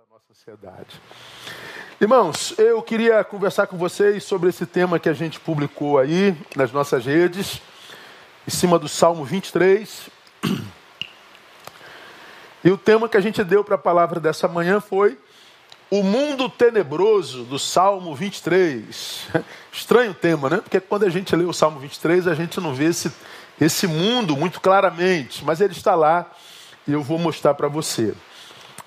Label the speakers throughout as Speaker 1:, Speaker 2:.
Speaker 1: da nossa sociedade. Irmãos, eu queria conversar com vocês sobre esse tema que a gente publicou aí nas nossas redes, em cima do Salmo 23. E o tema que a gente deu para a palavra dessa manhã foi o mundo tenebroso do Salmo 23. Estranho tema, né? Porque quando a gente lê o Salmo 23, a gente não vê esse, esse mundo muito claramente, mas ele está lá e eu vou mostrar para você.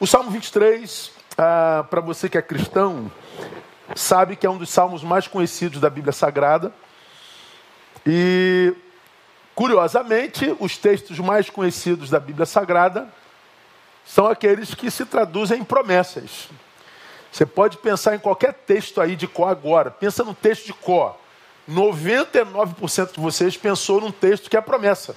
Speaker 1: O Salmo 23, ah, para você que é cristão, sabe que é um dos salmos mais conhecidos da Bíblia Sagrada. E, curiosamente, os textos mais conhecidos da Bíblia Sagrada são aqueles que se traduzem em promessas. Você pode pensar em qualquer texto aí de Có agora. Pensa no texto de Có. 99% de vocês pensou num texto que é promessa.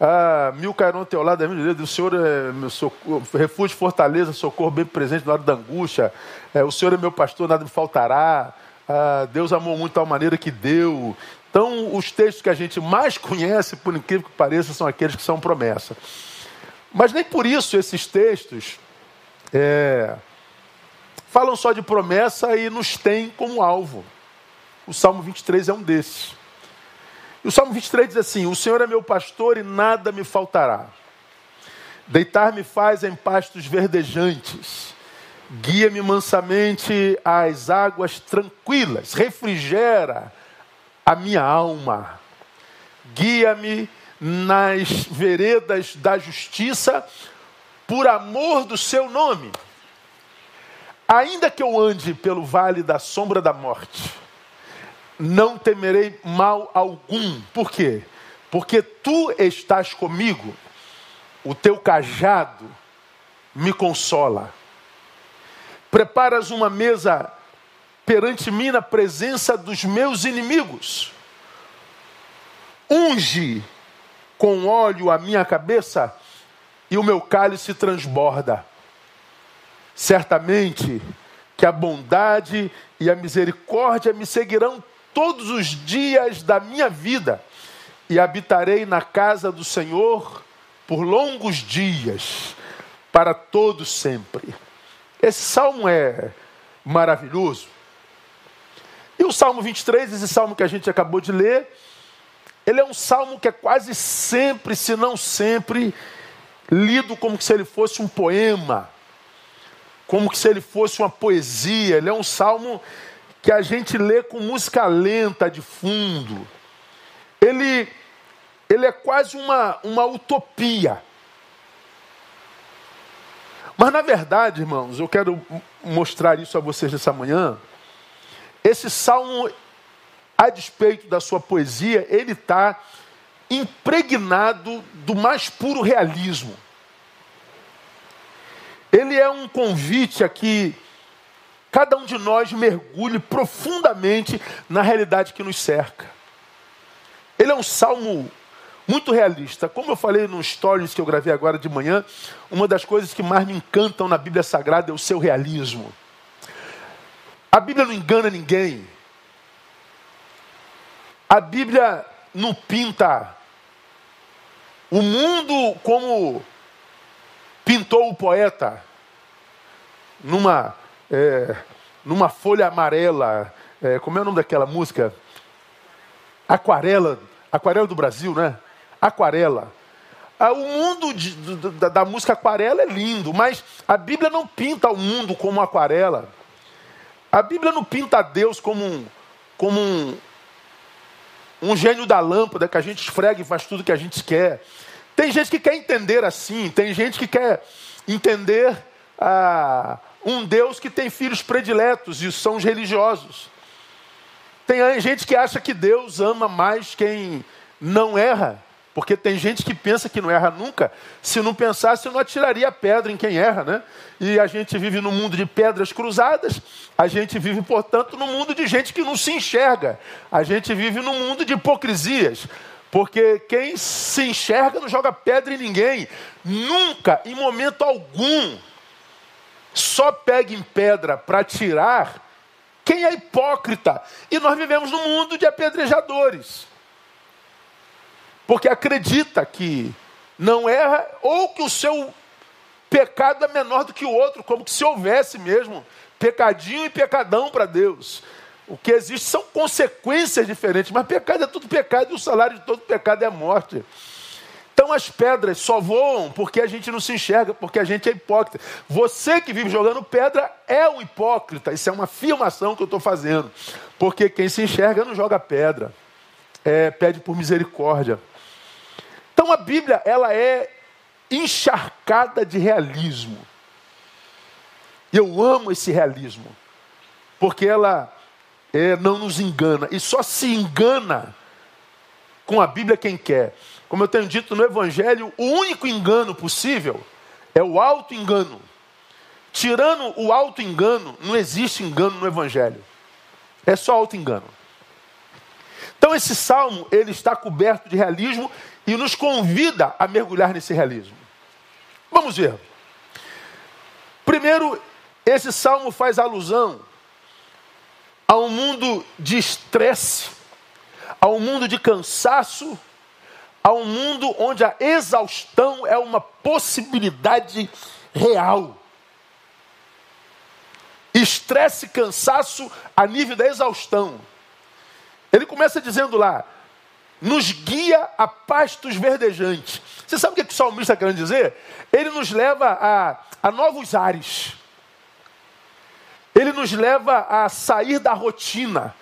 Speaker 1: Ah, mil cairão ao teu lado, o Senhor é meu socorro, refúgio, fortaleza, socorro bem presente na hora da angústia. É, o Senhor é meu pastor, nada me faltará. Ah, Deus amou muito de tal maneira que deu. Então, os textos que a gente mais conhece, por incrível que pareça, são aqueles que são promessa. Mas nem por isso esses textos é, falam só de promessa e nos têm como alvo. O Salmo 23 é um desses. E o Salmo 23 diz assim: O Senhor é meu pastor e nada me faltará. Deitar-me faz em pastos verdejantes. Guia-me mansamente às águas tranquilas. Refrigera a minha alma. Guia-me nas veredas da justiça por amor do seu nome. Ainda que eu ande pelo vale da sombra da morte, não temerei mal algum. Por quê? Porque tu estás comigo, o teu cajado me consola. Preparas uma mesa perante mim na presença dos meus inimigos. Unge com óleo a minha cabeça e o meu cálice transborda. Certamente que a bondade e a misericórdia me seguirão todos os dias da minha vida e habitarei na casa do Senhor por longos dias, para todo sempre. Esse salmo é maravilhoso. E o Salmo 23, esse salmo que a gente acabou de ler, ele é um salmo que é quase sempre, se não sempre, lido como se ele fosse um poema, como se ele fosse uma poesia. Ele é um salmo que a gente lê com música lenta de fundo. Ele, ele é quase uma, uma utopia. Mas na verdade, irmãos, eu quero mostrar isso a vocês nessa manhã. Esse salmo, a despeito da sua poesia, ele está impregnado do mais puro realismo. Ele é um convite aqui cada um de nós mergulhe profundamente na realidade que nos cerca. Ele é um salmo muito realista. Como eu falei no stories que eu gravei agora de manhã, uma das coisas que mais me encantam na Bíblia Sagrada é o seu realismo. A Bíblia não engana ninguém. A Bíblia não pinta o mundo como pintou o poeta numa é, numa folha amarela. É, como é o nome daquela música? Aquarela. Aquarela do Brasil, né? Aquarela. Ah, o mundo de, da, da, música aquarela é lindo, mas a Bíblia não pinta o mundo como aquarela. A Bíblia não pinta Deus como um, como um, um gênio da lâmpada que a gente esfrega e faz tudo que a gente quer. Tem gente que quer entender assim, tem gente que quer entender ah, um Deus que tem filhos prediletos e são os religiosos. Tem gente que acha que Deus ama mais quem não erra, porque tem gente que pensa que não erra nunca. Se não pensasse, não atiraria pedra em quem erra, né? E a gente vive num mundo de pedras cruzadas, a gente vive, portanto, num mundo de gente que não se enxerga. A gente vive num mundo de hipocrisias. Porque quem se enxerga não joga pedra em ninguém. Nunca, em momento algum, só pega em pedra para tirar quem é hipócrita. E nós vivemos num mundo de apedrejadores. Porque acredita que não erra ou que o seu pecado é menor do que o outro, como que se houvesse mesmo pecadinho e pecadão para Deus. O que existe são consequências diferentes, mas pecado é tudo pecado e o salário de todo pecado é a morte. Então as pedras só voam porque a gente não se enxerga, porque a gente é hipócrita. Você que vive jogando pedra é um hipócrita. Isso é uma afirmação que eu estou fazendo. Porque quem se enxerga não joga pedra. É, pede por misericórdia. Então a Bíblia ela é encharcada de realismo. Eu amo esse realismo. Porque ela é, não nos engana. E só se engana com a Bíblia quem quer. Como eu tenho dito no Evangelho, o único engano possível é o auto-engano. Tirando o auto-engano, não existe engano no Evangelho. É só auto-engano. Então esse salmo, ele está coberto de realismo e nos convida a mergulhar nesse realismo. Vamos ver. Primeiro, esse salmo faz alusão a um mundo de estresse, a um mundo de cansaço, a um mundo onde a exaustão é uma possibilidade real. Estresse e cansaço a nível da exaustão. Ele começa dizendo lá: nos guia a pastos verdejantes. Você sabe o que, que o salmista está querendo dizer? Ele nos leva a, a novos ares. Ele nos leva a sair da rotina.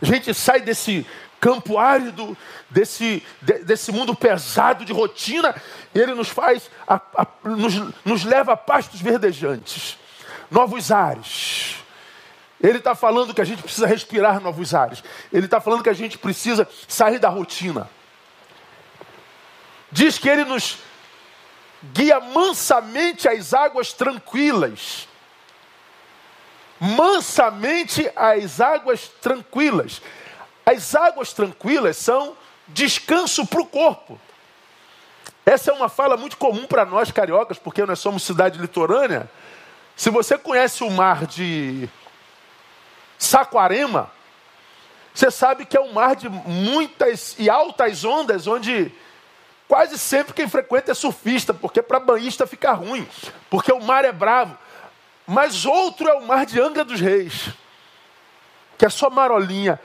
Speaker 1: A gente sai desse campo árido, desse, de, desse mundo pesado de rotina, ele nos faz, a, a, nos, nos leva a pastos verdejantes, novos ares. Ele está falando que a gente precisa respirar novos ares. Ele está falando que a gente precisa sair da rotina. Diz que ele nos guia mansamente às águas tranquilas. Mansamente às águas tranquilas. As águas tranquilas são descanso para o corpo. Essa é uma fala muito comum para nós cariocas, porque nós somos cidade litorânea. Se você conhece o mar de Saquarema, você sabe que é um mar de muitas e altas ondas, onde quase sempre quem frequenta é surfista, porque para banhista fica ruim, porque o mar é bravo. Mas outro é o mar de Angra dos Reis, que é só marolinha,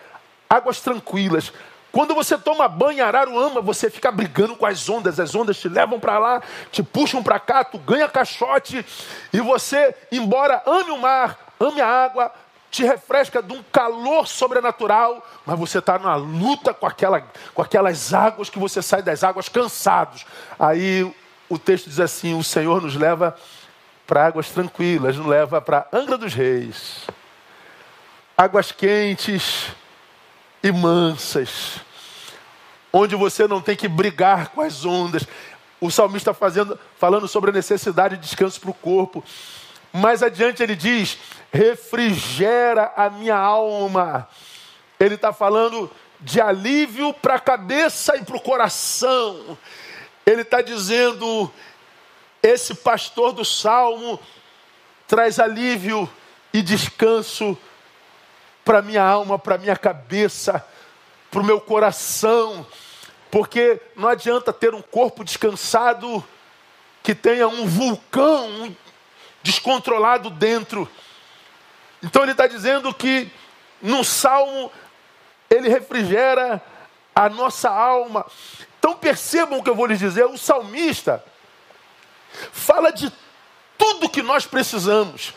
Speaker 1: águas tranquilas. Quando você toma banho Araruama, você fica brigando com as ondas, as ondas te levam para lá, te puxam para cá, tu ganha caixote, e você, embora ame o mar, ame a água, te refresca de um calor sobrenatural, mas você está na luta com, aquela, com aquelas águas que você sai das águas cansados. Aí o texto diz assim: o Senhor nos leva para águas tranquilas, nos leva para Angra dos Reis, águas quentes e mansas, onde você não tem que brigar com as ondas. O salmista está fazendo, falando sobre a necessidade de descanso para o corpo. Mais adiante ele diz: refrigera a minha alma. Ele está falando de alívio para a cabeça e para o coração. Ele está dizendo: esse pastor do salmo traz alívio e descanso para minha alma, para minha cabeça, para o meu coração, porque não adianta ter um corpo descansado que tenha um vulcão descontrolado dentro. Então ele está dizendo que no salmo ele refrigera a nossa alma. Então percebam o que eu vou lhes dizer: o salmista fala de tudo que nós precisamos.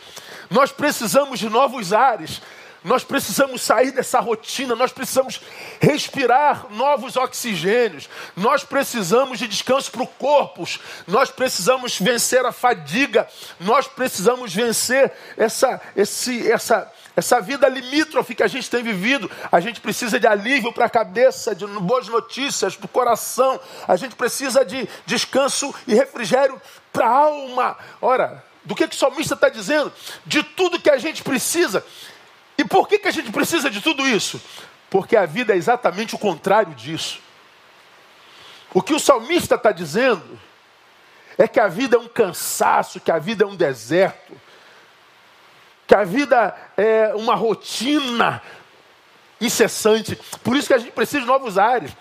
Speaker 1: Nós precisamos de novos ares, nós precisamos sair dessa rotina, nós precisamos respirar novos oxigênios, nós precisamos de descanso para o corpo, nós precisamos vencer a fadiga, nós precisamos vencer essa, esse, essa, essa vida limítrofe que a gente tem vivido. A gente precisa de alívio para a cabeça, de boas notícias para o coração, a gente precisa de descanso e refrigério para a alma. Ora, do que, que o salmista está dizendo? De tudo que a gente precisa. E por que, que a gente precisa de tudo isso? Porque a vida é exatamente o contrário disso. O que o salmista está dizendo é que a vida é um cansaço, que a vida é um deserto, que a vida é uma rotina incessante. Por isso que a gente precisa de novos ares.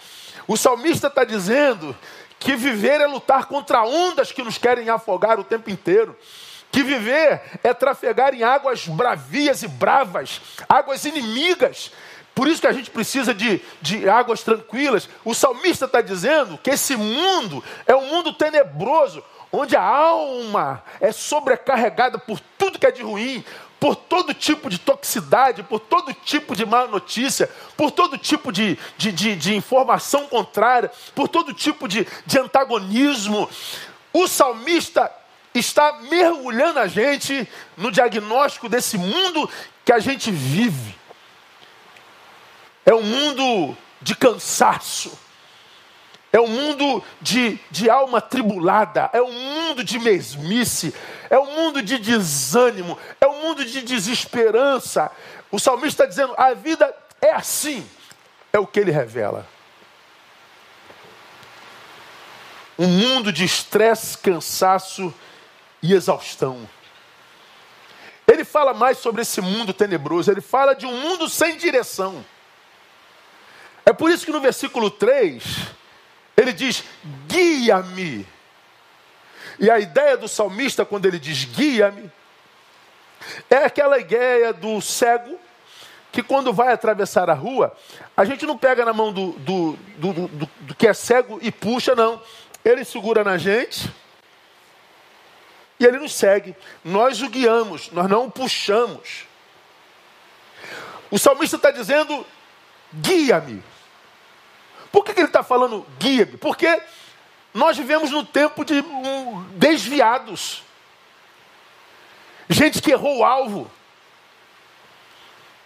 Speaker 1: O salmista está dizendo que viver é lutar contra ondas que nos querem afogar o tempo inteiro. Que viver é trafegar em águas bravias e bravas, águas inimigas. Por isso que a gente precisa de, de águas tranquilas. O salmista está dizendo que esse mundo é um mundo tenebroso, onde a alma é sobrecarregada por tudo que é de ruim, por todo tipo de toxicidade, por todo tipo de má notícia, por todo tipo de, de, de, de informação contrária, por todo tipo de, de antagonismo. O salmista está mergulhando a gente no diagnóstico desse mundo que a gente vive. É um mundo de cansaço é um mundo de, de alma tribulada, é um mundo de mesmice, é um mundo de desânimo, é um mundo de desesperança. O salmista está dizendo: a vida é assim, é o que ele revela. Um mundo de estresse, cansaço e exaustão. Ele fala mais sobre esse mundo tenebroso, ele fala de um mundo sem direção. É por isso que no versículo 3, ele diz: guia-me. E a ideia do salmista, quando ele diz guia-me, é aquela ideia do cego que quando vai atravessar a rua, a gente não pega na mão do, do, do, do, que é cego e puxa, não. Ele segura na gente e ele nos segue. Nós o guiamos, nós não o puxamos. O salmista está dizendo: guia-me. Por que, que ele está falando guia-me? Porque nós vivemos no tempo de desviados. Gente que errou o alvo.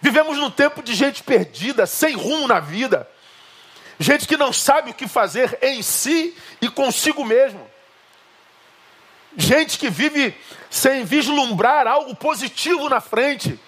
Speaker 1: Vivemos no tempo de gente perdida, sem rumo na vida. Gente que não sabe o que fazer em si e consigo mesmo. Gente que vive sem vislumbrar algo positivo na frente.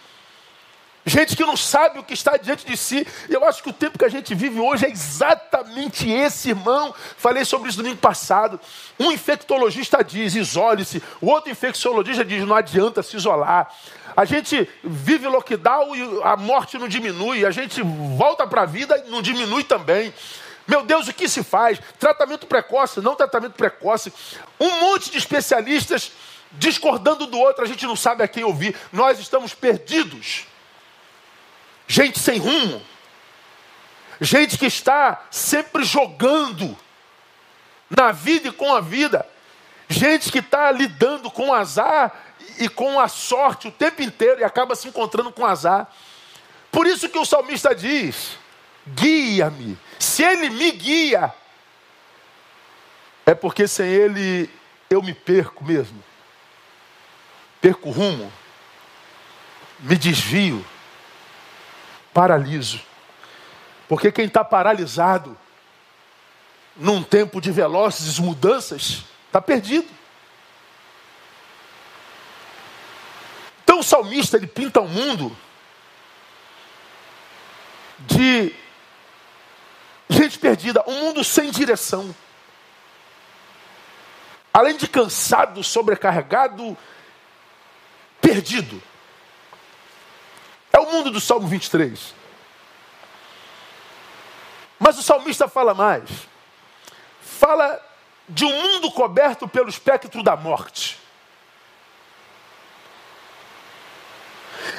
Speaker 1: Gente que não sabe o que está diante de si. Eu acho que o tempo que a gente vive hoje é exatamente esse, irmão. Falei sobre isso domingo passado. Um infectologista diz, isole-se. O outro infecciologista diz, não adianta se isolar. A gente vive lockdown e a morte não diminui. A gente volta para a vida e não diminui também. Meu Deus, o que se faz? Tratamento precoce, não tratamento precoce. Um monte de especialistas discordando do outro, a gente não sabe a quem ouvir. Nós estamos perdidos gente sem rumo, gente que está sempre jogando na vida e com a vida, gente que está lidando com o azar e com a sorte o tempo inteiro e acaba se encontrando com azar. Por isso que o salmista diz: guia-me. Se ele me guia, é porque sem ele eu me perco mesmo. Perco rumo, me desvio paraliso. Porque quem está paralisado num tempo de velozes mudanças, está perdido. Então o salmista ele pinta um mundo de gente perdida, um mundo sem direção. Além de cansado, sobrecarregado, perdido. É o mundo do Salmo 23. Mas o salmista fala mais. Fala de um mundo coberto pelo espectro da morte.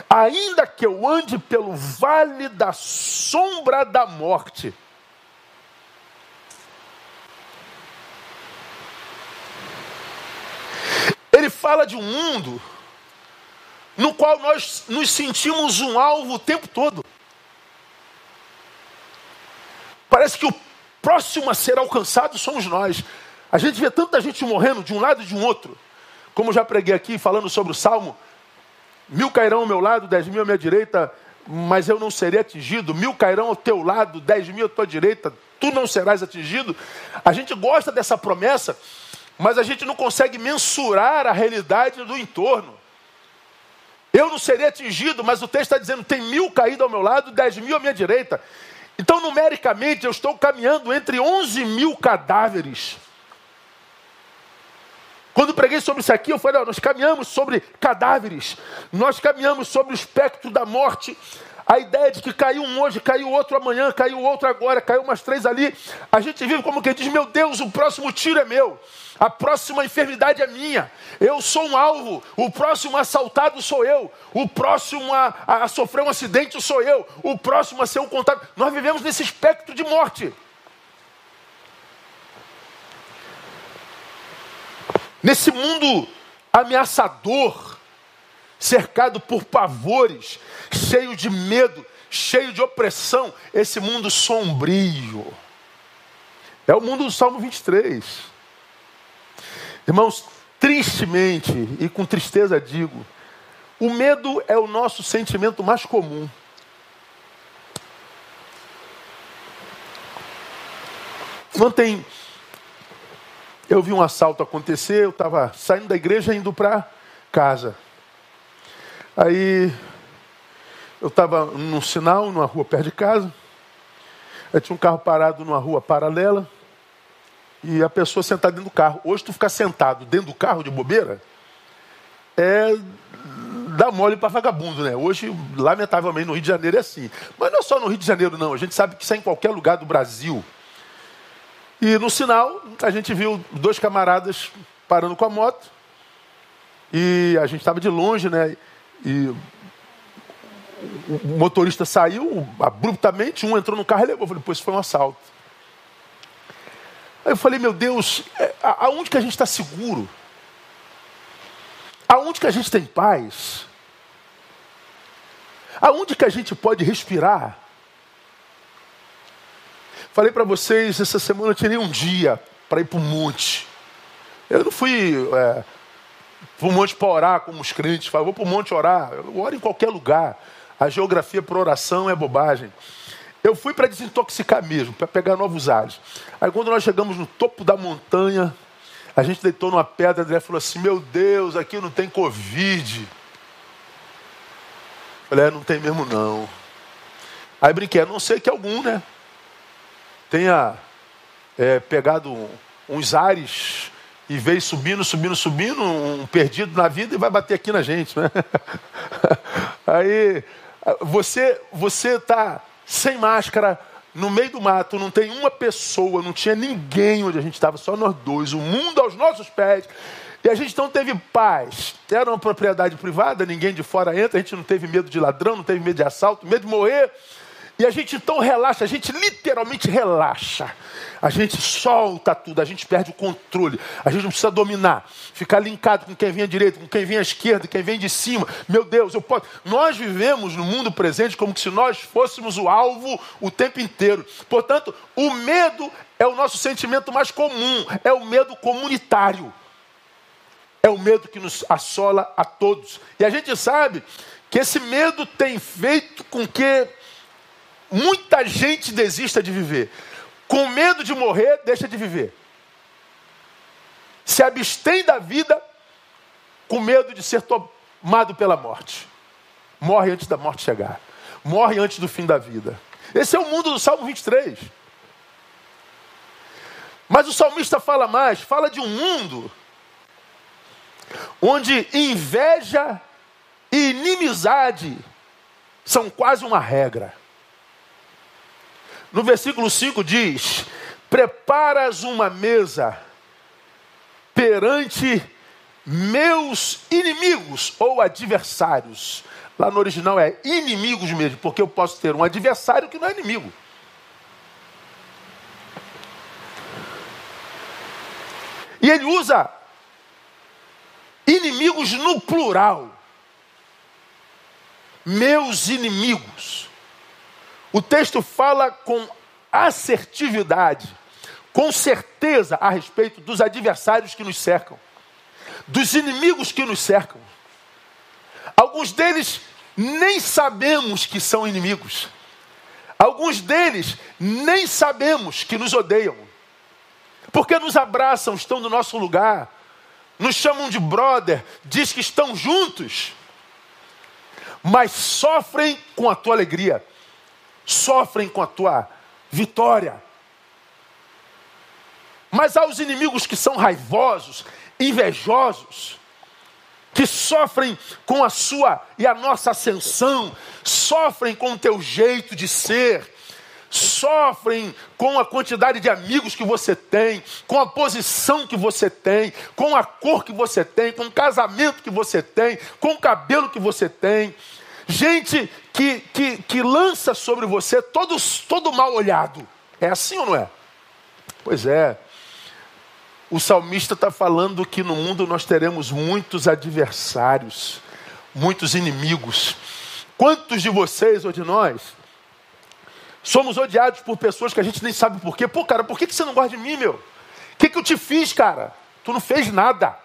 Speaker 1: Ainda que eu ande pelo vale da sombra da morte, ele fala de um mundo no qual nós nos sentimos um alvo o tempo todo. Parece que o próximo a ser alcançado somos nós. A gente vê tanta gente morrendo de um lado e de um outro. Como já preguei aqui falando sobre o Salmo, mil cairão ao meu lado, dez mil à minha direita, mas eu não serei atingido. Mil cairão ao teu lado, dez mil à tua direita, tu não serás atingido. A gente gosta dessa promessa, mas a gente não consegue mensurar a realidade do entorno. Eu não serei atingido, mas o texto está dizendo: tem mil caído ao meu lado, dez mil à minha direita. Então, numericamente, eu estou caminhando entre onze mil cadáveres. Quando preguei sobre isso aqui, eu falei: ó, nós caminhamos sobre cadáveres, nós caminhamos sobre o espectro da morte. A ideia de que caiu um hoje, caiu outro amanhã, caiu outro agora, caiu umas três ali. A gente vive como quem diz: meu Deus, o próximo tiro é meu. A próxima enfermidade é minha. Eu sou um alvo. O próximo assaltado sou eu. O próximo a, a sofrer um acidente sou eu. O próximo a ser um contato. Nós vivemos nesse espectro de morte. Nesse mundo ameaçador, cercado por pavores, cheio de medo, cheio de opressão, esse mundo sombrio. É o mundo do Salmo 23. Irmãos, tristemente e com tristeza digo, o medo é o nosso sentimento mais comum. Ontem eu vi um assalto acontecer, eu estava saindo da igreja indo para casa. Aí eu estava num sinal, numa rua perto de casa. Aí tinha um carro parado numa rua paralela e a pessoa sentada dentro do carro. Hoje tu ficar sentado dentro do carro de bobeira é dar mole para vagabundo, né? Hoje, lamentavelmente, no Rio de Janeiro é assim. Mas não é só no Rio de Janeiro, não. A gente sabe que isso é em qualquer lugar do Brasil. E no sinal, a gente viu dois camaradas parando com a moto. E a gente estava de longe, né? E o motorista saiu abruptamente, um entrou no carro e levou. Eu falei, pô, isso foi um assalto. Aí eu falei, meu Deus, é, aonde que a gente está seguro? Aonde que a gente tem paz? Aonde que a gente pode respirar? Falei para vocês, essa semana eu tirei um dia para ir para o monte. Eu não fui é, para o monte para orar como os crentes falam, vou para o monte orar. Eu oro em qualquer lugar. A geografia para oração é bobagem. Eu fui para desintoxicar mesmo, para pegar novos ares. Aí quando nós chegamos no topo da montanha, a gente deitou numa pedra, André falou assim, meu Deus, aqui não tem Covid. Eu falei, é, não tem mesmo não. Aí brinquei, a não sei que algum, né? Tenha é, pegado uns ares e veio subindo, subindo, subindo, um perdido na vida e vai bater aqui na gente, né? Aí você você está sem máscara, no meio do mato, não tem uma pessoa, não tinha ninguém onde a gente estava, só nós dois, o mundo aos nossos pés. E a gente então teve paz. Era uma propriedade privada, ninguém de fora entra, a gente não teve medo de ladrão, não teve medo de assalto, medo de morrer. E a gente então relaxa, a gente literalmente relaxa. A gente solta tudo, a gente perde o controle. A gente não precisa dominar, ficar linkado com quem vem à direita, com quem vem à esquerda, quem vem de cima. Meu Deus, eu posso. Nós vivemos no mundo presente como se nós fôssemos o alvo o tempo inteiro. Portanto, o medo é o nosso sentimento mais comum, é o medo comunitário. É o medo que nos assola a todos. E a gente sabe que esse medo tem feito com que muita gente desista de viver. Com medo de morrer, deixa de viver. Se abstém da vida com medo de ser tomado pela morte. Morre antes da morte chegar. Morre antes do fim da vida. Esse é o mundo do Salmo 23. Mas o salmista fala mais, fala de um mundo onde inveja e inimizade são quase uma regra. No versículo 5 diz: Preparas uma mesa perante meus inimigos ou adversários. Lá no original é inimigos mesmo, porque eu posso ter um adversário que não é inimigo. E ele usa inimigos no plural. Meus inimigos. O texto fala com assertividade, com certeza a respeito dos adversários que nos cercam, dos inimigos que nos cercam. Alguns deles nem sabemos que são inimigos. Alguns deles nem sabemos que nos odeiam. Porque nos abraçam, estão no nosso lugar, nos chamam de brother, diz que estão juntos, mas sofrem com a tua alegria sofrem com a tua vitória. Mas há os inimigos que são raivosos, invejosos, que sofrem com a sua e a nossa ascensão, sofrem com o teu jeito de ser, sofrem com a quantidade de amigos que você tem, com a posição que você tem, com a cor que você tem, com o casamento que você tem, com o cabelo que você tem. Gente que, que, que lança sobre você todo, todo mal olhado. É assim ou não é? Pois é. O salmista está falando que no mundo nós teremos muitos adversários, muitos inimigos. Quantos de vocês ou de nós somos odiados por pessoas que a gente nem sabe por quê? Pô, cara, por que você não gosta de mim, meu? O que, que eu te fiz, cara? Tu não fez nada.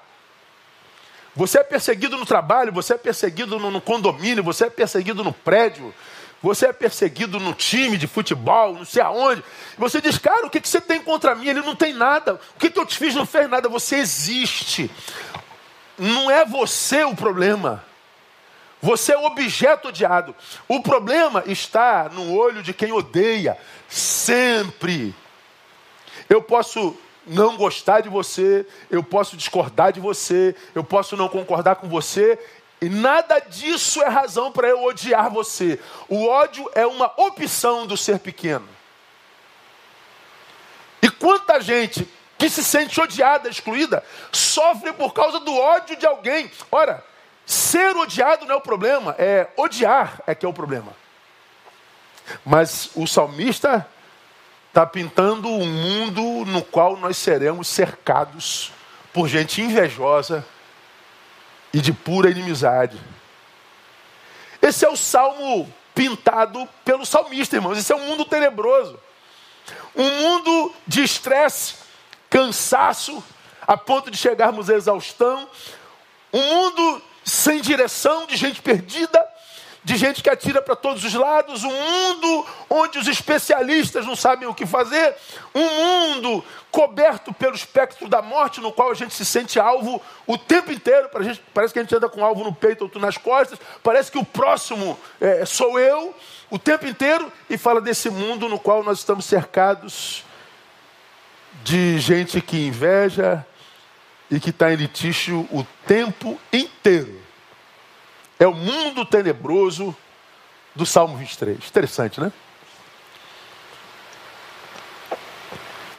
Speaker 1: Você é perseguido no trabalho, você é perseguido no, no condomínio, você é perseguido no prédio, você é perseguido no time de futebol, não sei aonde. Você diz, cara, o que, que você tem contra mim? Ele não tem nada. O que, que eu te fiz não fez nada. Você existe. Não é você o problema. Você é o objeto odiado. O problema está no olho de quem odeia. Sempre. Eu posso não gostar de você, eu posso discordar de você, eu posso não concordar com você, e nada disso é razão para eu odiar você. O ódio é uma opção do ser pequeno. E quanta gente que se sente odiada, excluída, sofre por causa do ódio de alguém. Ora, ser odiado não é o problema, é odiar é que é o problema. Mas o salmista está pintando um mundo no qual nós seremos cercados por gente invejosa e de pura inimizade. Esse é o salmo pintado pelo salmista, irmãos. Esse é um mundo tenebroso. Um mundo de estresse, cansaço, a ponto de chegarmos à exaustão. Um mundo sem direção, de gente perdida, de gente que atira para todos os lados, um mundo onde os especialistas não sabem o que fazer, um mundo coberto pelo espectro da morte, no qual a gente se sente alvo o tempo inteiro, parece que a gente anda com alvo no peito ou nas costas, parece que o próximo é, sou eu, o tempo inteiro, e fala desse mundo no qual nós estamos cercados de gente que inveja e que está em litígio o tempo inteiro. É o mundo tenebroso do Salmo 23. Interessante, né?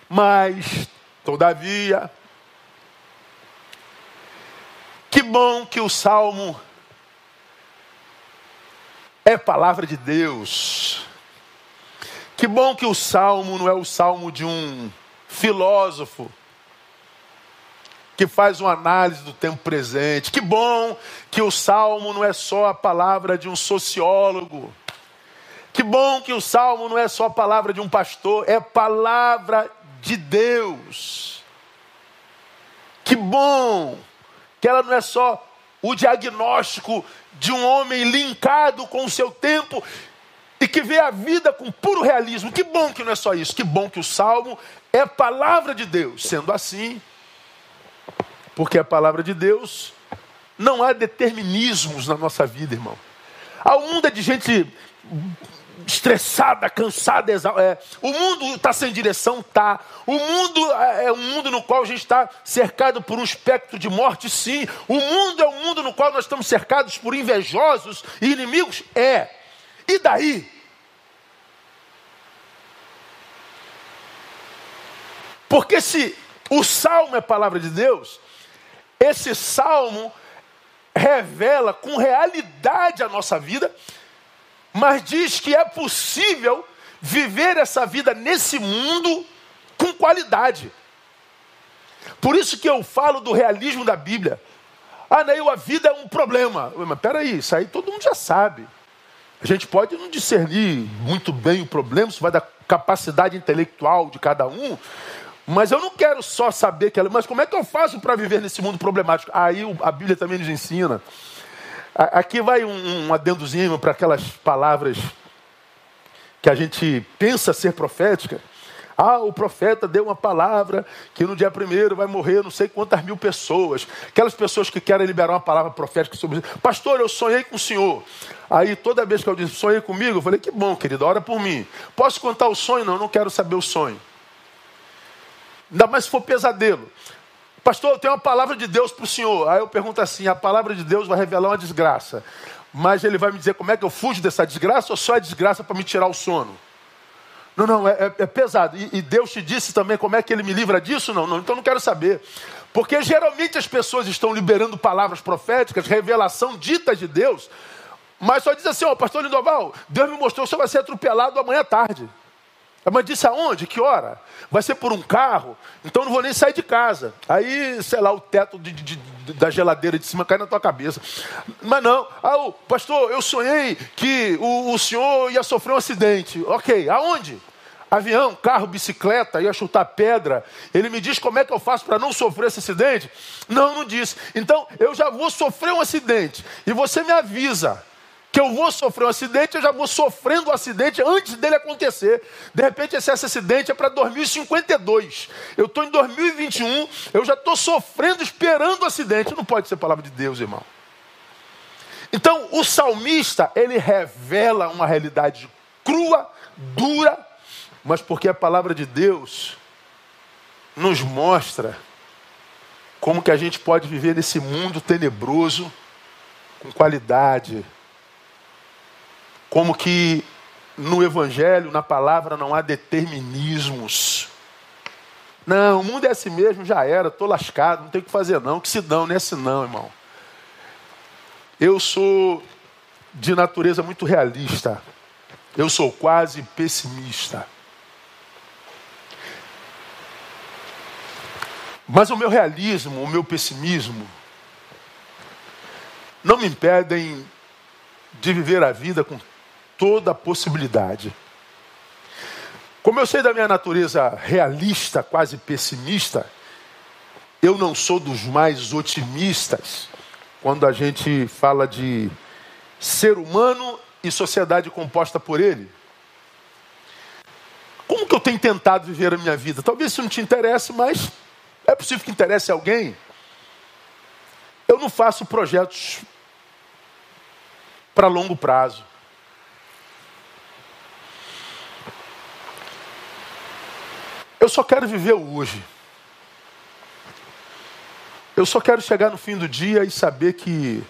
Speaker 1: Mas, todavia, que bom que o Salmo é palavra de Deus. Que bom que o Salmo não é o salmo de um filósofo que faz uma análise do tempo presente. Que bom que o salmo não é só a palavra de um sociólogo. Que bom que o salmo não é só a palavra de um pastor, é palavra de Deus. Que bom que ela não é só o diagnóstico de um homem linkado com o seu tempo e que vê a vida com puro realismo. Que bom que não é só isso. Que bom que o salmo é palavra de Deus. Sendo assim, porque a palavra de Deus não há determinismos na nossa vida, irmão. Há um mundo de gente estressada, cansada, é, o mundo está sem direção, tá. O mundo é, é um mundo no qual a gente está cercado por um espectro de morte, sim. O mundo é um mundo no qual nós estamos cercados por invejosos e inimigos, é. E daí? Porque se o salmo é palavra de Deus, esse salmo revela com realidade a nossa vida, mas diz que é possível viver essa vida nesse mundo com qualidade. Por isso que eu falo do realismo da Bíblia. Ah, Neil, a vida é um problema. Mas peraí, isso aí todo mundo já sabe. A gente pode não discernir muito bem o problema, isso vai da capacidade intelectual de cada um, mas eu não quero só saber que ela. Mas como é que eu faço para viver nesse mundo problemático? Aí a Bíblia também nos ensina. Aqui vai um, um adendozinho para aquelas palavras que a gente pensa ser profética. Ah, o profeta deu uma palavra que no dia primeiro vai morrer não sei quantas mil pessoas. Aquelas pessoas que querem liberar uma palavra profética sobre Pastor, eu sonhei com o senhor. Aí toda vez que eu disse sonhei comigo, eu falei, que bom, querido, ora por mim. Posso contar o sonho? Não, não quero saber o sonho. Ainda mais se for pesadelo. Pastor, eu tenho uma palavra de Deus para o senhor. Aí eu pergunto assim: a palavra de Deus vai revelar uma desgraça. Mas ele vai me dizer como é que eu fujo dessa desgraça ou só é desgraça para me tirar o sono? Não, não, é, é, é pesado. E, e, Deus te disse também como é que ele me livra disso? Não, não, então não quero saber. Porque geralmente as pessoas estão liberando palavras proféticas, revelação ditas de Deus, mas só diz assim: Ó, pastor Lindoval, Deus me mostrou que você vai ser atropelado amanhã à tarde. Mas disse aonde? Que hora? Vai ser por um carro? Então não vou nem sair de casa. Aí, sei lá, o teto de, de, de, da geladeira de cima cai na tua cabeça. Mas não. Ah, o, pastor, eu sonhei que o, o senhor ia sofrer um acidente. Ok, aonde? avião, carro, bicicleta, ia chutar pedra. Ele me diz como é que eu faço para não sofrer esse acidente? Não, não disse. Então eu já vou sofrer um acidente. E você me avisa que eu vou sofrer um acidente, eu já vou sofrendo o um acidente antes dele acontecer. De repente, esse acidente é para 2052. Eu estou em 2021, eu já estou sofrendo, esperando o acidente. Não pode ser palavra de Deus, irmão. Então, o salmista, ele revela uma realidade crua, dura, mas porque a palavra de Deus nos mostra como que a gente pode viver nesse mundo tenebroso com qualidade. Como que no evangelho, na palavra não há determinismos. Não, o mundo é assim mesmo, já era, estou lascado, não tem o que fazer não, que se dão, não é assim não, irmão. Eu sou de natureza muito realista. Eu sou quase pessimista. Mas o meu realismo, o meu pessimismo, não me impedem de viver a vida com toda possibilidade. Como eu sei da minha natureza realista, quase pessimista, eu não sou dos mais otimistas quando a gente fala de ser humano e sociedade composta por ele. Como que eu tenho tentado viver a minha vida? Talvez isso não te interesse, mas é possível que interesse alguém? Eu não faço projetos para longo prazo. Eu só quero viver hoje. Eu só quero chegar no fim do dia e saber que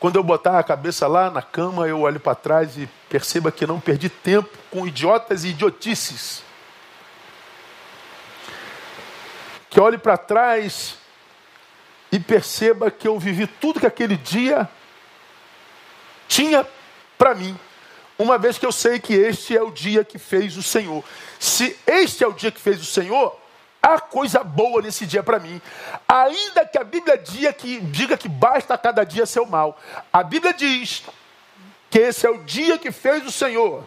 Speaker 1: quando eu botar a cabeça lá na cama, eu olho para trás e perceba que não perdi tempo com idiotas e idiotices. que olhe para trás e perceba que eu vivi tudo que aquele dia tinha para mim, uma vez que eu sei que este é o dia que fez o Senhor. Se este é o dia que fez o Senhor, há coisa boa nesse dia para mim. Ainda que a Bíblia diga que, diga que basta cada dia seu mal. A Bíblia diz que esse é o dia que fez o Senhor.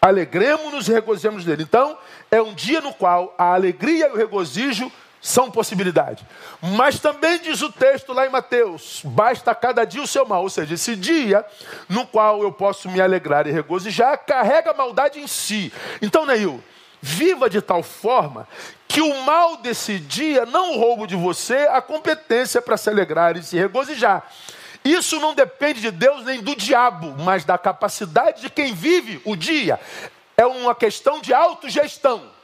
Speaker 1: Alegremos-nos e regozemos nele. Então, é um dia no qual a alegria e o regozijo são possibilidade. Mas também diz o texto lá em Mateus: basta cada dia o seu mal. Ou seja, esse dia no qual eu posso me alegrar e regozijar, carrega a maldade em si. Então, Neil, viva de tal forma que o mal desse dia não roube de você a competência para se alegrar e se regozijar. Isso não depende de Deus nem do diabo, mas da capacidade de quem vive o dia. É uma questão de autogestão.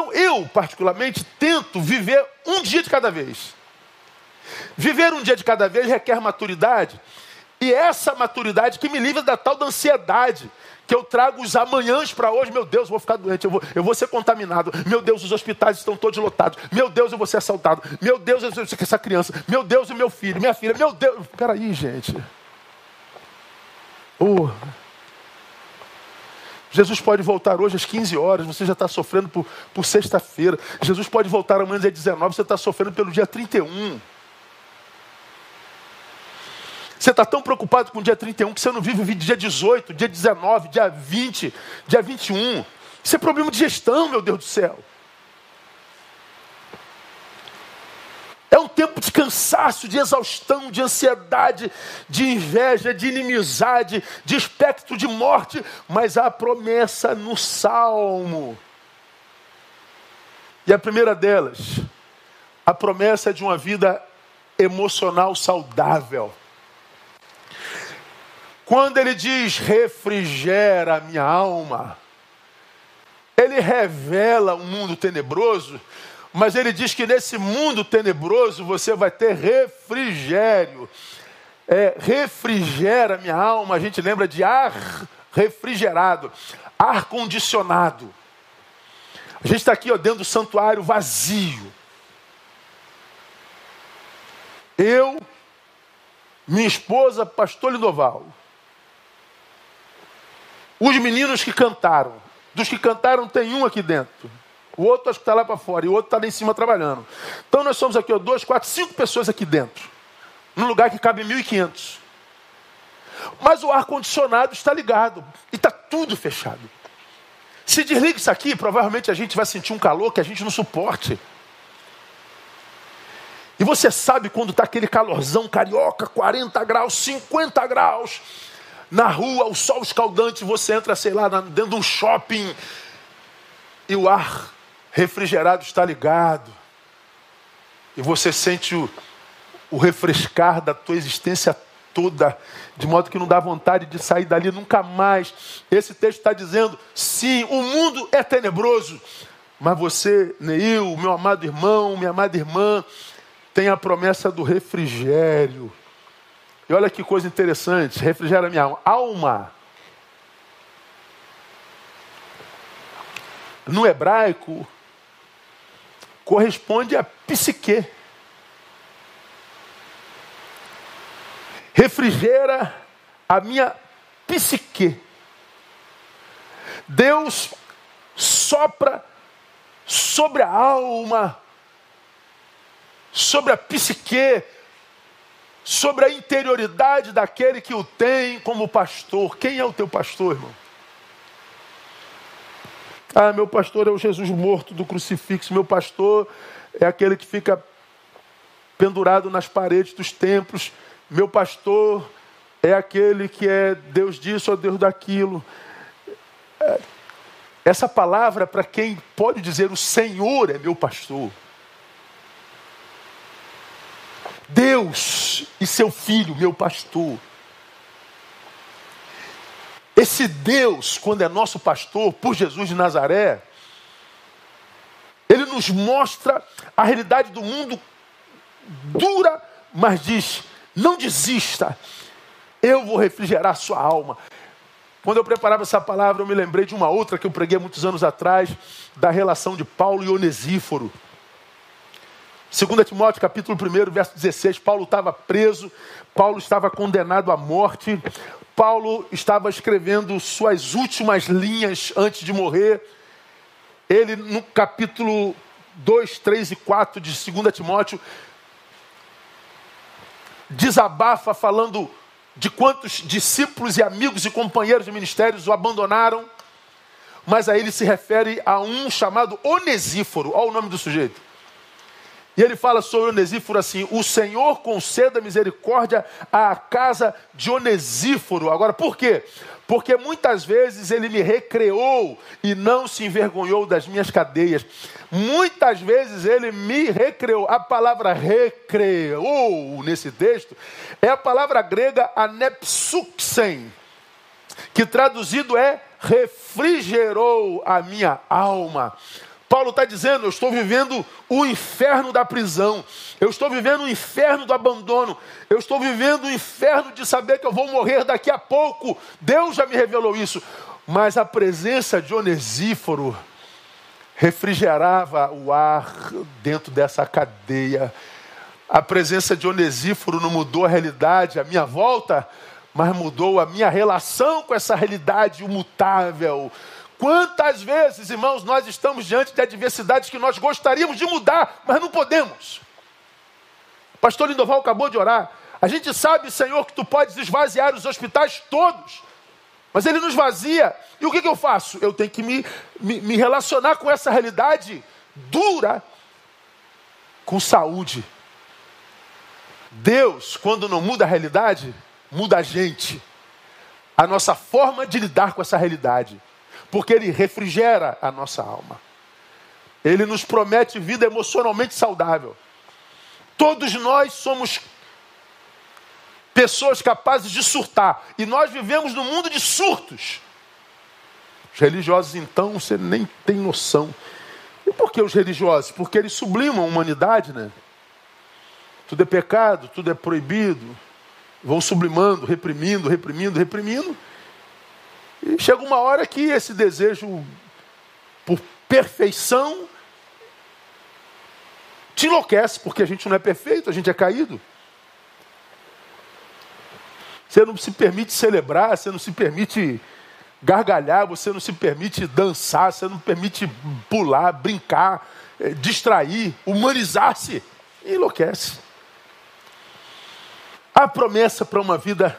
Speaker 1: Então eu, particularmente, tento viver um dia de cada vez. Viver um dia de cada vez requer maturidade. E essa maturidade que me livra da tal da ansiedade que eu trago os amanhãs para hoje, meu Deus, eu vou ficar doente, eu vou, eu vou ser contaminado, meu Deus, os hospitais estão todos lotados, meu Deus, eu vou ser assaltado, meu Deus, eu ser essa criança, meu Deus, o meu filho, minha filha, meu Deus, peraí, gente. Oh. Jesus pode voltar hoje às 15 horas, você já está sofrendo por, por sexta-feira. Jesus pode voltar amanhã às 19, você está sofrendo pelo dia 31. Você está tão preocupado com o dia 31 que você não vive o dia 18, dia 19, dia 20, dia 21. Isso é problema de gestão, meu Deus do céu. É um tempo de cansaço, de exaustão, de ansiedade, de inveja, de inimizade, de espectro de morte, mas há promessa no Salmo. E a primeira delas, a promessa de uma vida emocional saudável. Quando ele diz refrigera a minha alma, ele revela um mundo tenebroso, mas ele diz que nesse mundo tenebroso você vai ter refrigério. É, refrigera minha alma, a gente lembra de ar refrigerado, ar condicionado. A gente está aqui ó, dentro do santuário vazio. Eu, minha esposa, pastor Lindoval. Os meninos que cantaram. Dos que cantaram, tem um aqui dentro. O outro acho que está lá para fora. E o outro está lá em cima trabalhando. Então nós somos aqui, ó, dois, quatro, cinco pessoas aqui dentro. Num lugar que cabe 1.500. Mas o ar-condicionado está ligado. E está tudo fechado. Se desliga isso aqui, provavelmente a gente vai sentir um calor que a gente não suporte. E você sabe quando está aquele calorzão carioca, 40 graus, 50 graus, na rua, o sol escaldante, você entra, sei lá, dentro de um shopping e o ar refrigerado está ligado. E você sente o, o refrescar da tua existência toda, de modo que não dá vontade de sair dali nunca mais. Esse texto está dizendo: sim, o mundo é tenebroso, mas você, Neil, meu amado irmão, minha amada irmã, tem a promessa do refrigério. E olha que coisa interessante, refrigera minha alma. Alma. No hebraico, corresponde a psique. Refrigera a minha psique. Deus sopra sobre a alma sobre a psique, sobre a interioridade daquele que o tem como pastor. Quem é o teu pastor, irmão? Ah, meu pastor é o Jesus morto do crucifixo. Meu pastor é aquele que fica pendurado nas paredes dos templos. Meu pastor é aquele que é Deus disso ou Deus daquilo. É, essa palavra, para quem pode dizer o Senhor é meu pastor. Deus e seu filho, meu pastor. Esse Deus, quando é nosso pastor, por Jesus de Nazaré, ele nos mostra a realidade do mundo dura, mas diz: não desista, eu vou refrigerar sua alma. Quando eu preparava essa palavra, eu me lembrei de uma outra que eu preguei muitos anos atrás, da relação de Paulo e Onesíforo. 2 Timóteo capítulo 1, verso 16, Paulo estava preso, Paulo estava condenado à morte, Paulo estava escrevendo suas últimas linhas antes de morrer. Ele, no capítulo 2, 3 e 4 de 2 Timóteo, desabafa falando de quantos discípulos e amigos e companheiros de ministérios o abandonaram, mas aí ele se refere a um chamado Onesíforo, olha o nome do sujeito. E ele fala sobre Onesíforo assim: O Senhor conceda misericórdia à casa de Onesíforo. Agora, por quê? Porque muitas vezes ele me recreou e não se envergonhou das minhas cadeias. Muitas vezes ele me recreou. A palavra recreou nesse texto é a palavra grega anepsuxen, que traduzido é refrigerou a minha alma. Paulo está dizendo: eu estou vivendo o inferno da prisão, eu estou vivendo o inferno do abandono, eu estou vivendo o inferno de saber que eu vou morrer daqui a pouco. Deus já me revelou isso, mas a presença de Onesíforo refrigerava o ar dentro dessa cadeia. A presença de Onesíforo não mudou a realidade à minha volta, mas mudou a minha relação com essa realidade imutável Quantas vezes, irmãos, nós estamos diante de adversidades que nós gostaríamos de mudar, mas não podemos. O pastor Lindoval acabou de orar. A gente sabe, Senhor, que tu podes esvaziar os hospitais todos, mas ele nos vazia. E o que, que eu faço? Eu tenho que me, me, me relacionar com essa realidade dura com saúde. Deus, quando não muda a realidade, muda a gente. A nossa forma de lidar com essa realidade porque ele refrigera a nossa alma. Ele nos promete vida emocionalmente saudável. Todos nós somos pessoas capazes de surtar, e nós vivemos num mundo de surtos. Os religiosos, então, você nem tem noção. E por que os religiosos? Porque eles sublimam a humanidade, né? Tudo é pecado, tudo é proibido. Vão sublimando, reprimindo, reprimindo, reprimindo. E chega uma hora que esse desejo por perfeição te enlouquece, porque a gente não é perfeito, a gente é caído. Você não se permite celebrar, você não se permite gargalhar, você não se permite dançar, você não permite pular, brincar, eh, distrair, humanizar-se. Enlouquece. Há promessa para uma vida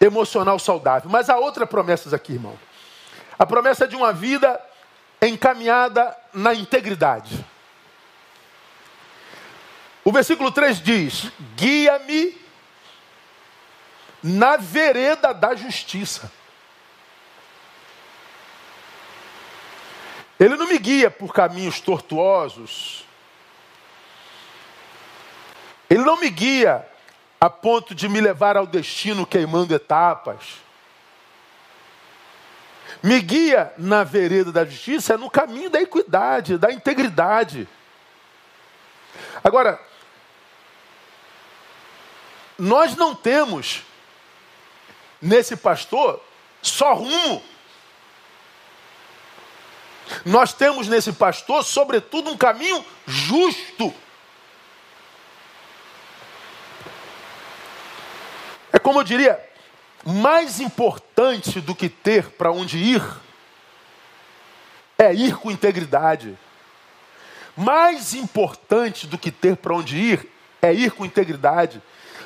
Speaker 1: emocional saudável. Mas há outras promessas aqui, irmão. A promessa de uma vida encaminhada na integridade. O versículo 3 diz: Guia-me na vereda da justiça. Ele não me guia por caminhos tortuosos. Ele não me guia a ponto de me levar ao destino queimando etapas. Me guia na vereda da justiça, no caminho da equidade, da integridade. Agora, nós não temos nesse pastor só rumo. Nós temos nesse pastor, sobretudo, um caminho justo. É como eu diria, mais importante do que ter para onde ir, é ir com integridade. Mais importante do que ter para onde ir, é ir com integridade.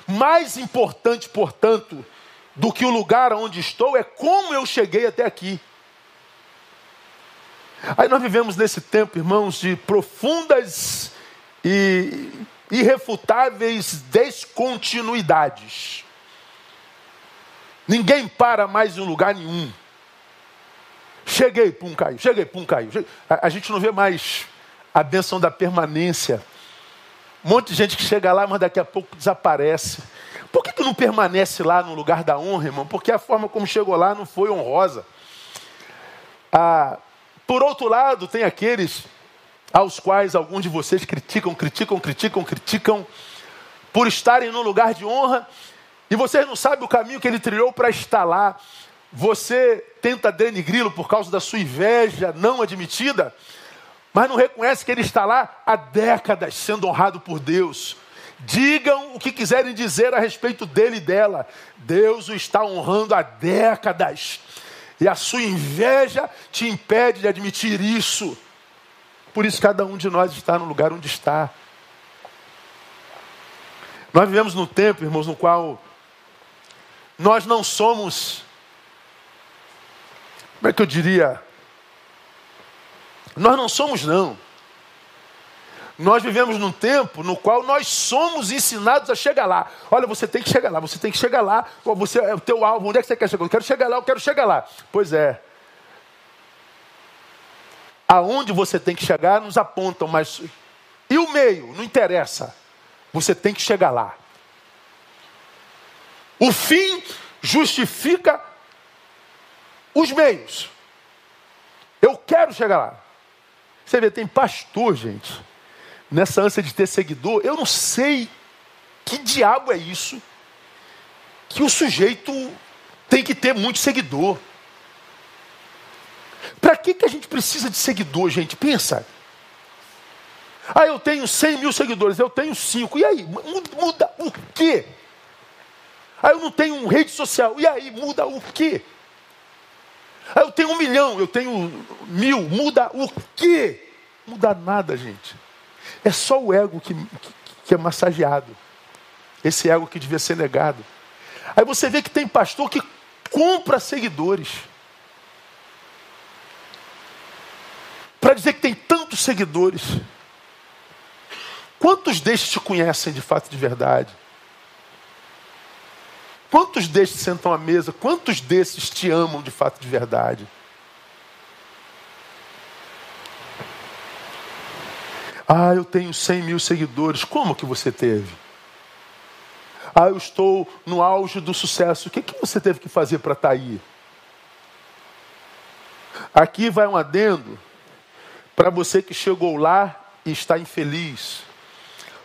Speaker 1: Mais importante, portanto, do que o lugar onde estou é como eu cheguei até aqui. Aí nós vivemos nesse tempo, irmãos, de profundas e irrefutáveis descontinuidades. Ninguém para mais em lugar nenhum. Cheguei, pum, caiu. Cheguei, pum, caiu. A, a gente não vê mais a benção da permanência. Um monte de gente que chega lá, mas daqui a pouco desaparece. Por que, que não permanece lá no lugar da honra, irmão? Porque a forma como chegou lá não foi honrosa. Ah, por outro lado, tem aqueles aos quais alguns de vocês criticam, criticam, criticam, criticam, por estarem no lugar de honra, e vocês não sabem o caminho que ele trilhou para estar lá. Você tenta denigri-lo por causa da sua inveja não admitida, mas não reconhece que ele está lá há décadas sendo honrado por Deus. Digam o que quiserem dizer a respeito dele e dela. Deus o está honrando há décadas. E a sua inveja te impede de admitir isso. Por isso cada um de nós está no lugar onde está. Nós vivemos num tempo, irmãos, no qual nós não somos, como é que eu diria? Nós não somos, não. Nós vivemos num tempo no qual nós somos ensinados a chegar lá. Olha, você tem que chegar lá, você tem que chegar lá. Você é o teu alvo. Onde é que você quer chegar? Eu quero chegar lá, eu quero chegar lá. Pois é. Aonde você tem que chegar nos apontam, mas e o meio? Não interessa. Você tem que chegar lá. O fim justifica os meios. Eu quero chegar lá. Você vê, tem pastor, gente nessa ânsia de ter seguidor, eu não sei que diabo é isso que o sujeito tem que ter muito seguidor. Para que, que a gente precisa de seguidor, gente? Pensa. Ah, eu tenho 100 mil seguidores, eu tenho 5. E aí? Muda, muda o quê? Ah, eu não tenho rede social. E aí? Muda o quê? Ah, eu tenho um milhão, eu tenho mil. Muda o quê? Muda nada, gente. É só o ego que, que é massageado. Esse ego que devia ser negado. Aí você vê que tem pastor que compra seguidores. Para dizer que tem tantos seguidores. Quantos destes te conhecem de fato de verdade? Quantos destes sentam à mesa? Quantos desses te amam de fato de verdade? Ah, eu tenho 100 mil seguidores. Como que você teve? Ah, eu estou no auge do sucesso. O que, que você teve que fazer para estar tá aí? Aqui vai um adendo para você que chegou lá e está infeliz.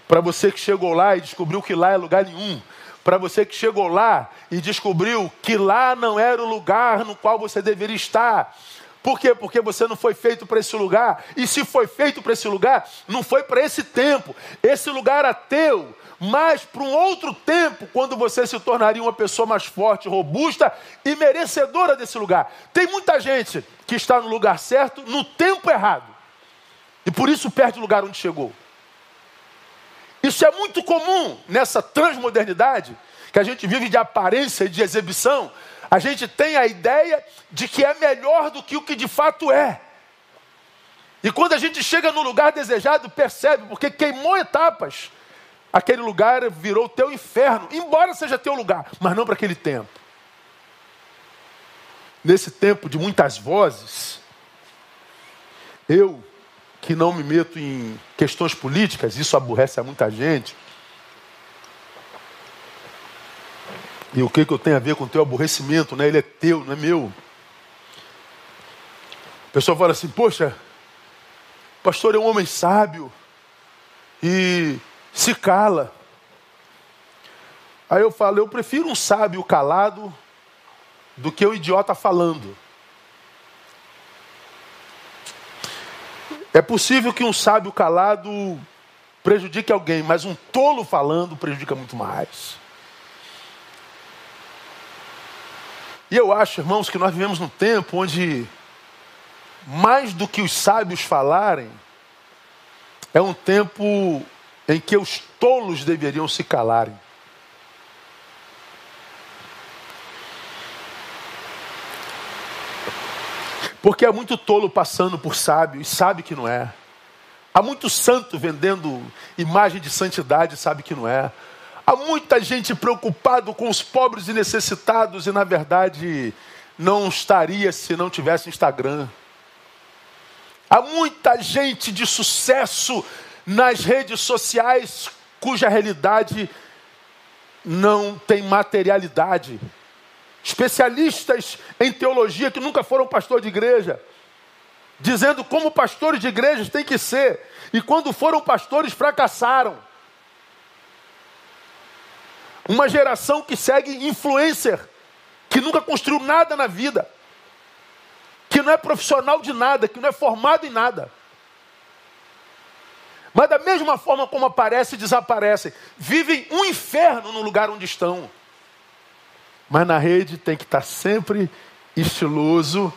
Speaker 1: Para você que chegou lá e descobriu que lá é lugar nenhum. Para você que chegou lá e descobriu que lá não era o lugar no qual você deveria estar. Por quê? Porque você não foi feito para esse lugar. E se foi feito para esse lugar, não foi para esse tempo. Esse lugar era teu, mas para um outro tempo, quando você se tornaria uma pessoa mais forte, robusta e merecedora desse lugar. Tem muita gente que está no lugar certo, no tempo errado. E por isso perde o lugar onde chegou. Isso é muito comum nessa transmodernidade, que a gente vive de aparência e de exibição. A gente tem a ideia de que é melhor do que o que de fato é. E quando a gente chega no lugar desejado, percebe, porque queimou etapas, aquele lugar virou teu inferno, embora seja teu lugar, mas não para aquele tempo. Nesse tempo de muitas vozes, eu que não me meto em questões políticas, isso aborrece a muita gente. E o que, que eu tenho a ver com o teu aborrecimento, né? Ele é teu, não é meu. A pessoa fala assim, poxa, o pastor é um homem sábio e se cala. Aí eu falo, eu prefiro um sábio calado do que o um idiota falando. É possível que um sábio calado prejudique alguém, mas um tolo falando prejudica muito mais. E eu acho, irmãos, que nós vivemos num tempo onde, mais do que os sábios falarem, é um tempo em que os tolos deveriam se calarem. Porque há muito tolo passando por sábio e sabe que não é. Há muito santo vendendo imagem de santidade e sabe que não é. Há muita gente preocupado com os pobres e necessitados e na verdade não estaria se não tivesse Instagram. Há muita gente de sucesso nas redes sociais cuja realidade não tem materialidade especialistas em teologia que nunca foram pastor de igreja, dizendo como pastores de igrejas têm que ser, e quando foram pastores fracassaram. Uma geração que segue influencer, que nunca construiu nada na vida, que não é profissional de nada, que não é formado em nada. Mas da mesma forma como aparecem desaparecem, vivem um inferno no lugar onde estão. Mas na rede tem que estar sempre estiloso,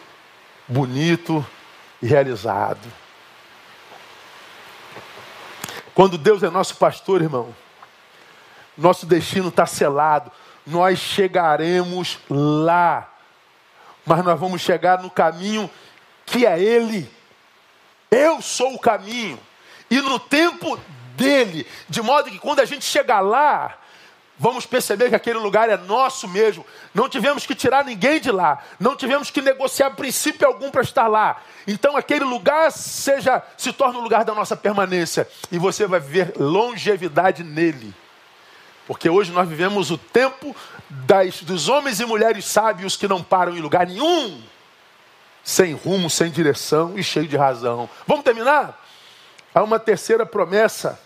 Speaker 1: bonito e realizado. Quando Deus é nosso pastor, irmão, nosso destino está selado. Nós chegaremos lá. Mas nós vamos chegar no caminho que é Ele. Eu sou o caminho. E no tempo dele. De modo que quando a gente chegar lá, vamos perceber que aquele lugar é nosso mesmo. Não tivemos que tirar ninguém de lá, não tivemos que negociar princípio algum para estar lá. Então aquele lugar seja se torna o lugar da nossa permanência e você vai viver longevidade nele. Porque hoje nós vivemos o tempo das, dos homens e mulheres sábios que não param em lugar nenhum, sem rumo, sem direção e cheio de razão. Vamos terminar? Há uma terceira promessa: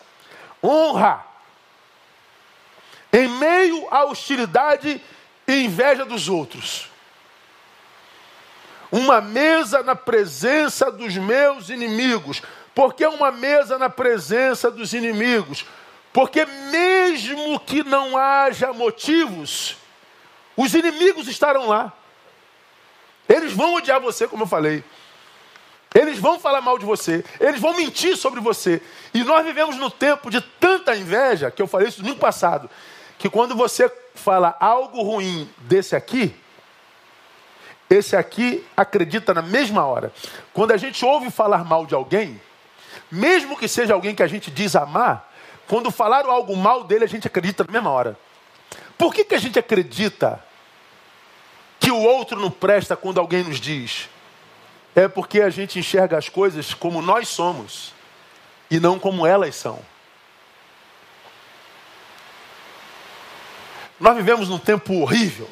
Speaker 1: honra em meio à hostilidade e inveja dos outros. Uma mesa na presença dos meus inimigos. Por que uma mesa na presença dos inimigos? Porque mesmo que não haja motivos, os inimigos estarão lá. Eles vão odiar você, como eu falei. Eles vão falar mal de você, eles vão mentir sobre você. E nós vivemos no tempo de tanta inveja, que eu falei isso no passado, que quando você fala algo ruim desse aqui, esse aqui acredita na mesma hora. Quando a gente ouve falar mal de alguém, mesmo que seja alguém que a gente diz amar, quando falaram algo mal dele, a gente acredita na mesma hora. Por que, que a gente acredita que o outro não presta quando alguém nos diz? É porque a gente enxerga as coisas como nós somos e não como elas são. Nós vivemos num tempo horrível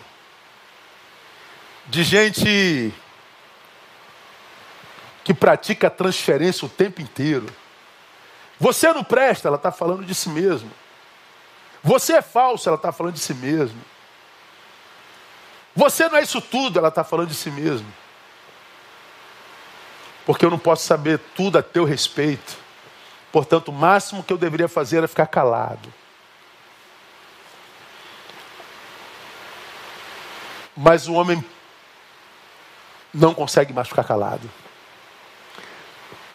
Speaker 1: de gente pratica a transferência o tempo inteiro. Você não presta, ela está falando de si mesmo. Você é falso, ela está falando de si mesmo. Você não é isso tudo, ela está falando de si mesmo. Porque eu não posso saber tudo a teu respeito. Portanto, o máximo que eu deveria fazer era ficar calado. Mas o homem não consegue mais ficar calado.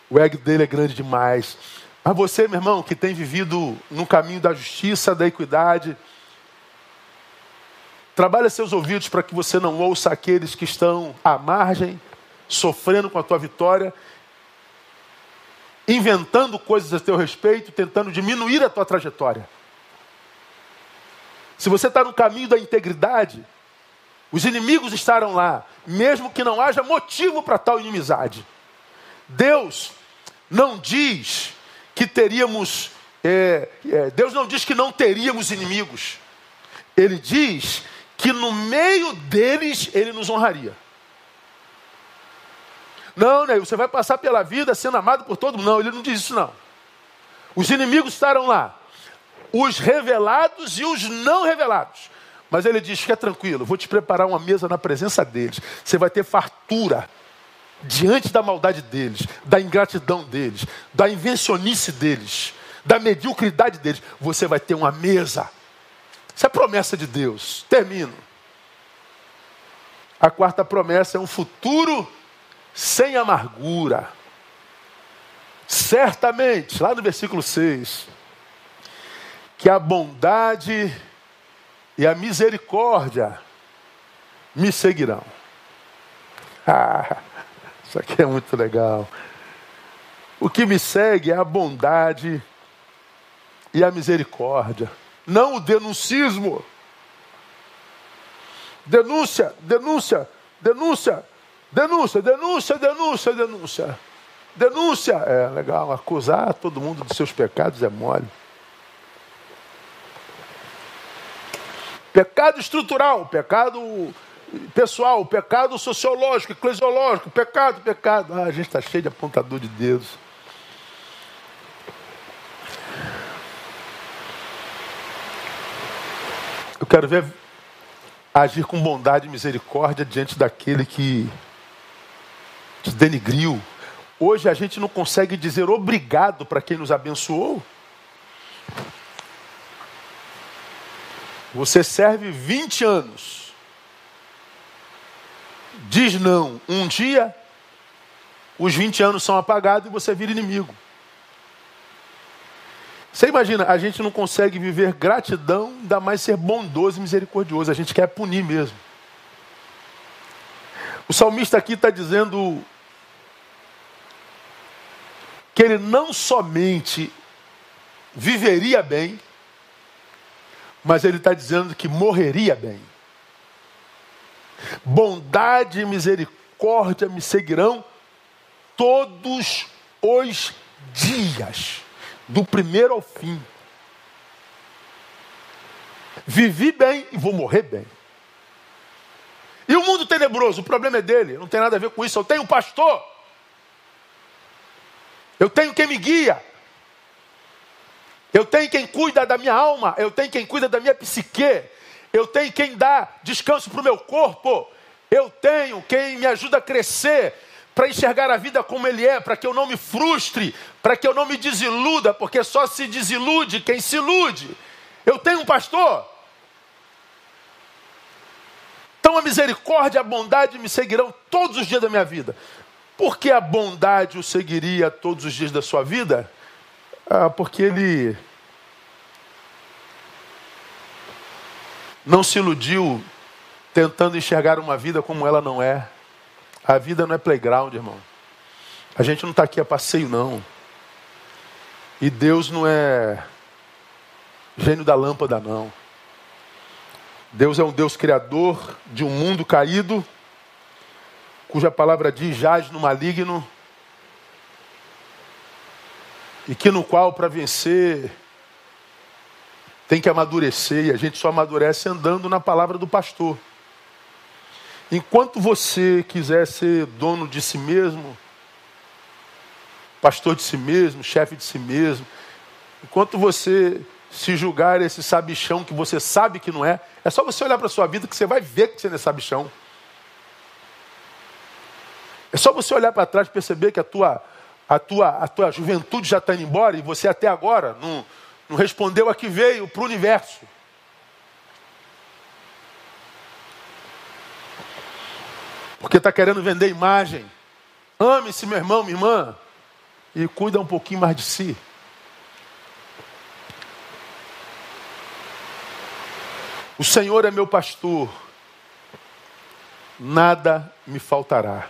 Speaker 1: O ego dele é grande demais. Mas você, meu irmão, que tem vivido no caminho da justiça, da equidade, trabalha seus ouvidos para que você não ouça aqueles que estão à margem, sofrendo com a tua vitória, inventando coisas a teu respeito, tentando diminuir a tua trajetória. Se você está no caminho da integridade, os inimigos estarão lá, mesmo que não haja motivo para tal inimizade. Deus não diz que teríamos, é, é, Deus não diz que não teríamos inimigos. Ele diz que no meio deles ele nos honraria. Não, né? Você vai passar pela vida sendo amado por todo mundo. Não, ele não diz isso não. Os inimigos estarão lá, os revelados e os não revelados. Mas ele diz: fica tranquilo, vou te preparar uma mesa na presença deles. Você vai ter fartura diante da maldade deles, da ingratidão deles, da invencionice deles, da mediocridade deles. Você vai ter uma mesa. Isso é promessa de Deus. Termino. A quarta promessa é um futuro sem amargura. Certamente, lá no versículo 6, que a bondade e a misericórdia me seguirão. Ah, isso aqui é muito legal. O que me segue é a bondade e a misericórdia, não o denuncismo. Denúncia, denúncia, denúncia, denúncia, denúncia, denúncia, denúncia. Denúncia é legal, acusar todo mundo dos seus pecados é mole. Pecado estrutural, pecado pessoal, pecado sociológico, eclesiológico, pecado, pecado. Ah, a gente está cheio de apontador de dedos. Eu quero ver agir com bondade e misericórdia diante daquele que te denigriu. Hoje a gente não consegue dizer obrigado para quem nos abençoou. Você serve 20 anos. Diz não um dia, os 20 anos são apagados e você vira inimigo. Você imagina, a gente não consegue viver gratidão, ainda mais ser bondoso e misericordioso. A gente quer punir mesmo. O salmista aqui está dizendo que ele não somente viveria bem, mas ele está dizendo que morreria bem. Bondade e misericórdia me seguirão todos os dias, do primeiro ao fim. Vivi bem e vou morrer bem. E o mundo tenebroso, o problema é dele, não tem nada a ver com isso. Eu tenho um pastor, eu tenho quem me guia, eu tenho quem cuida da minha alma, eu tenho quem cuida da minha psique, eu tenho quem dá descanso para o meu corpo, eu tenho quem me ajuda a crescer, para enxergar a vida como ele é, para que eu não me frustre, para que eu não me desiluda, porque só se desilude quem se ilude. Eu tenho um pastor. Então a misericórdia e a bondade me seguirão todos os dias da minha vida. Por que a bondade o seguiria todos os dias da sua vida? Ah, porque ele não se iludiu tentando enxergar uma vida como ela não é. A vida não é playground, irmão. A gente não está aqui a passeio, não. E Deus não é gênio da lâmpada, não. Deus é um Deus criador de um mundo caído, cuja palavra diz jaz no maligno e que no qual para vencer tem que amadurecer e a gente só amadurece andando na palavra do pastor. Enquanto você quiser ser dono de si mesmo, pastor de si mesmo, chefe de si mesmo. Enquanto você se julgar esse sabichão que você sabe que não é, é só você olhar para a sua vida que você vai ver que você não é sabichão. É só você olhar para trás e perceber que a tua, a tua, a tua juventude já está indo embora e você até agora não, não respondeu a que veio para o universo. Porque está querendo vender imagem. Ame-se, meu irmão, minha irmã. E cuida um pouquinho mais de si. O Senhor é meu pastor, nada me faltará.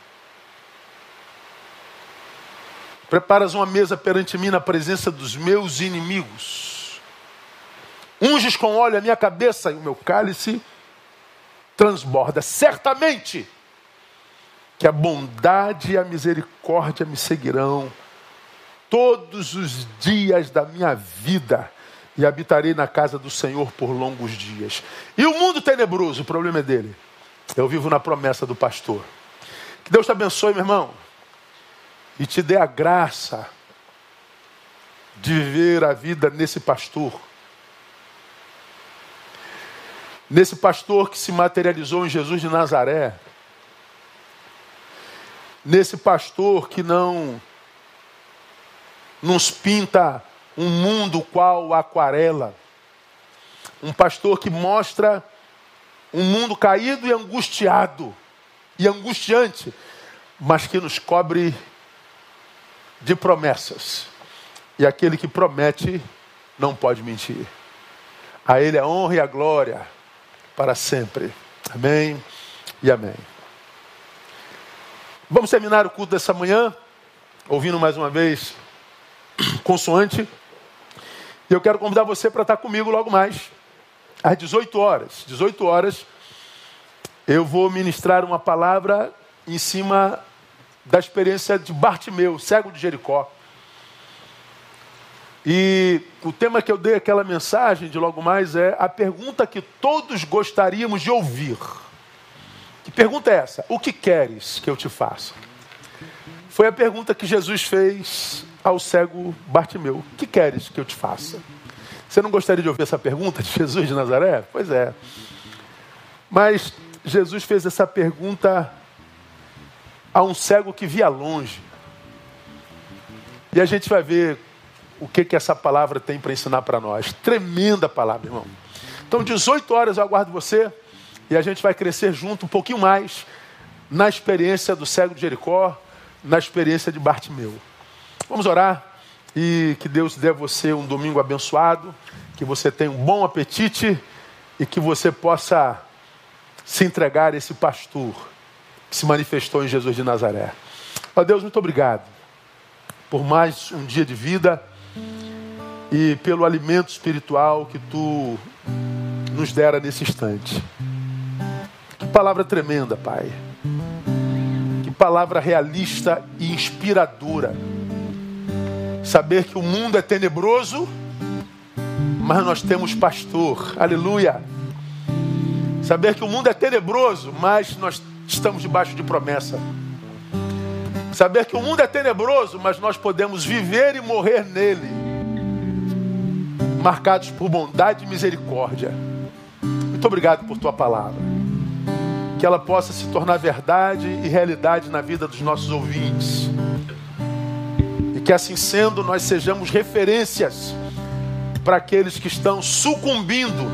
Speaker 1: Preparas uma mesa perante mim na presença dos meus inimigos. Unges com óleo a minha cabeça e o meu cálice transborda. Certamente que a bondade e a misericórdia me seguirão todos os dias da minha vida e habitarei na casa do Senhor por longos dias. E o mundo tenebroso, o problema é dele. Eu vivo na promessa do pastor. Que Deus te abençoe, meu irmão, e te dê a graça de viver a vida nesse pastor. Nesse pastor que se materializou em Jesus de Nazaré. Nesse pastor que não nos pinta um mundo qual aquarela. Um pastor que mostra um mundo caído e angustiado e angustiante, mas que nos cobre de promessas. E aquele que promete não pode mentir. A Ele a honra e a glória para sempre. Amém e amém. Vamos terminar o culto dessa manhã, ouvindo mais uma vez consoante e eu quero convidar você para estar comigo logo mais, às 18 horas. 18 horas, eu vou ministrar uma palavra em cima da experiência de Bartimeu, cego de Jericó. E o tema que eu dei aquela mensagem de logo mais é a pergunta que todos gostaríamos de ouvir. Que pergunta é essa? O que queres que eu te faça? Foi a pergunta que Jesus fez ao cego Bartimeu: O que queres que eu te faça? Você não gostaria de ouvir essa pergunta de Jesus de Nazaré? Pois é. Mas Jesus fez essa pergunta a um cego que via longe. E a gente vai ver o que, que essa palavra tem para ensinar para nós. Tremenda palavra, irmão. Então, 18 horas eu aguardo você e a gente vai crescer junto um pouquinho mais na experiência do cego de Jericó, na experiência de Bartimeu. Vamos orar e que Deus dê a você um domingo abençoado, que você tenha um bom apetite e que você possa se entregar a esse pastor que se manifestou em Jesus de Nazaré. Ó Deus, muito obrigado por mais um dia de vida e pelo alimento espiritual que tu nos dera nesse instante. Que palavra tremenda, Pai. Que palavra realista e inspiradora Saber que o mundo é tenebroso, mas nós temos pastor. Aleluia. Saber que o mundo é tenebroso, mas nós estamos debaixo de promessa. Saber que o mundo é tenebroso, mas nós podemos viver e morrer nele, marcados por bondade e misericórdia. Muito obrigado por tua palavra. Que ela possa se tornar verdade e realidade na vida dos nossos ouvintes que assim sendo, nós sejamos referências para aqueles que estão sucumbindo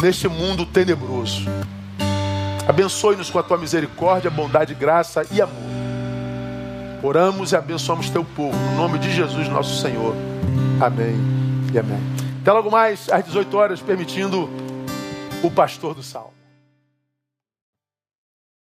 Speaker 1: neste mundo tenebroso. Abençoe-nos com a tua misericórdia, bondade, graça e amor. Oramos e abençoamos teu povo, no nome de Jesus, nosso Senhor. Amém e amém. Até logo mais, às 18 horas, permitindo o pastor do sal.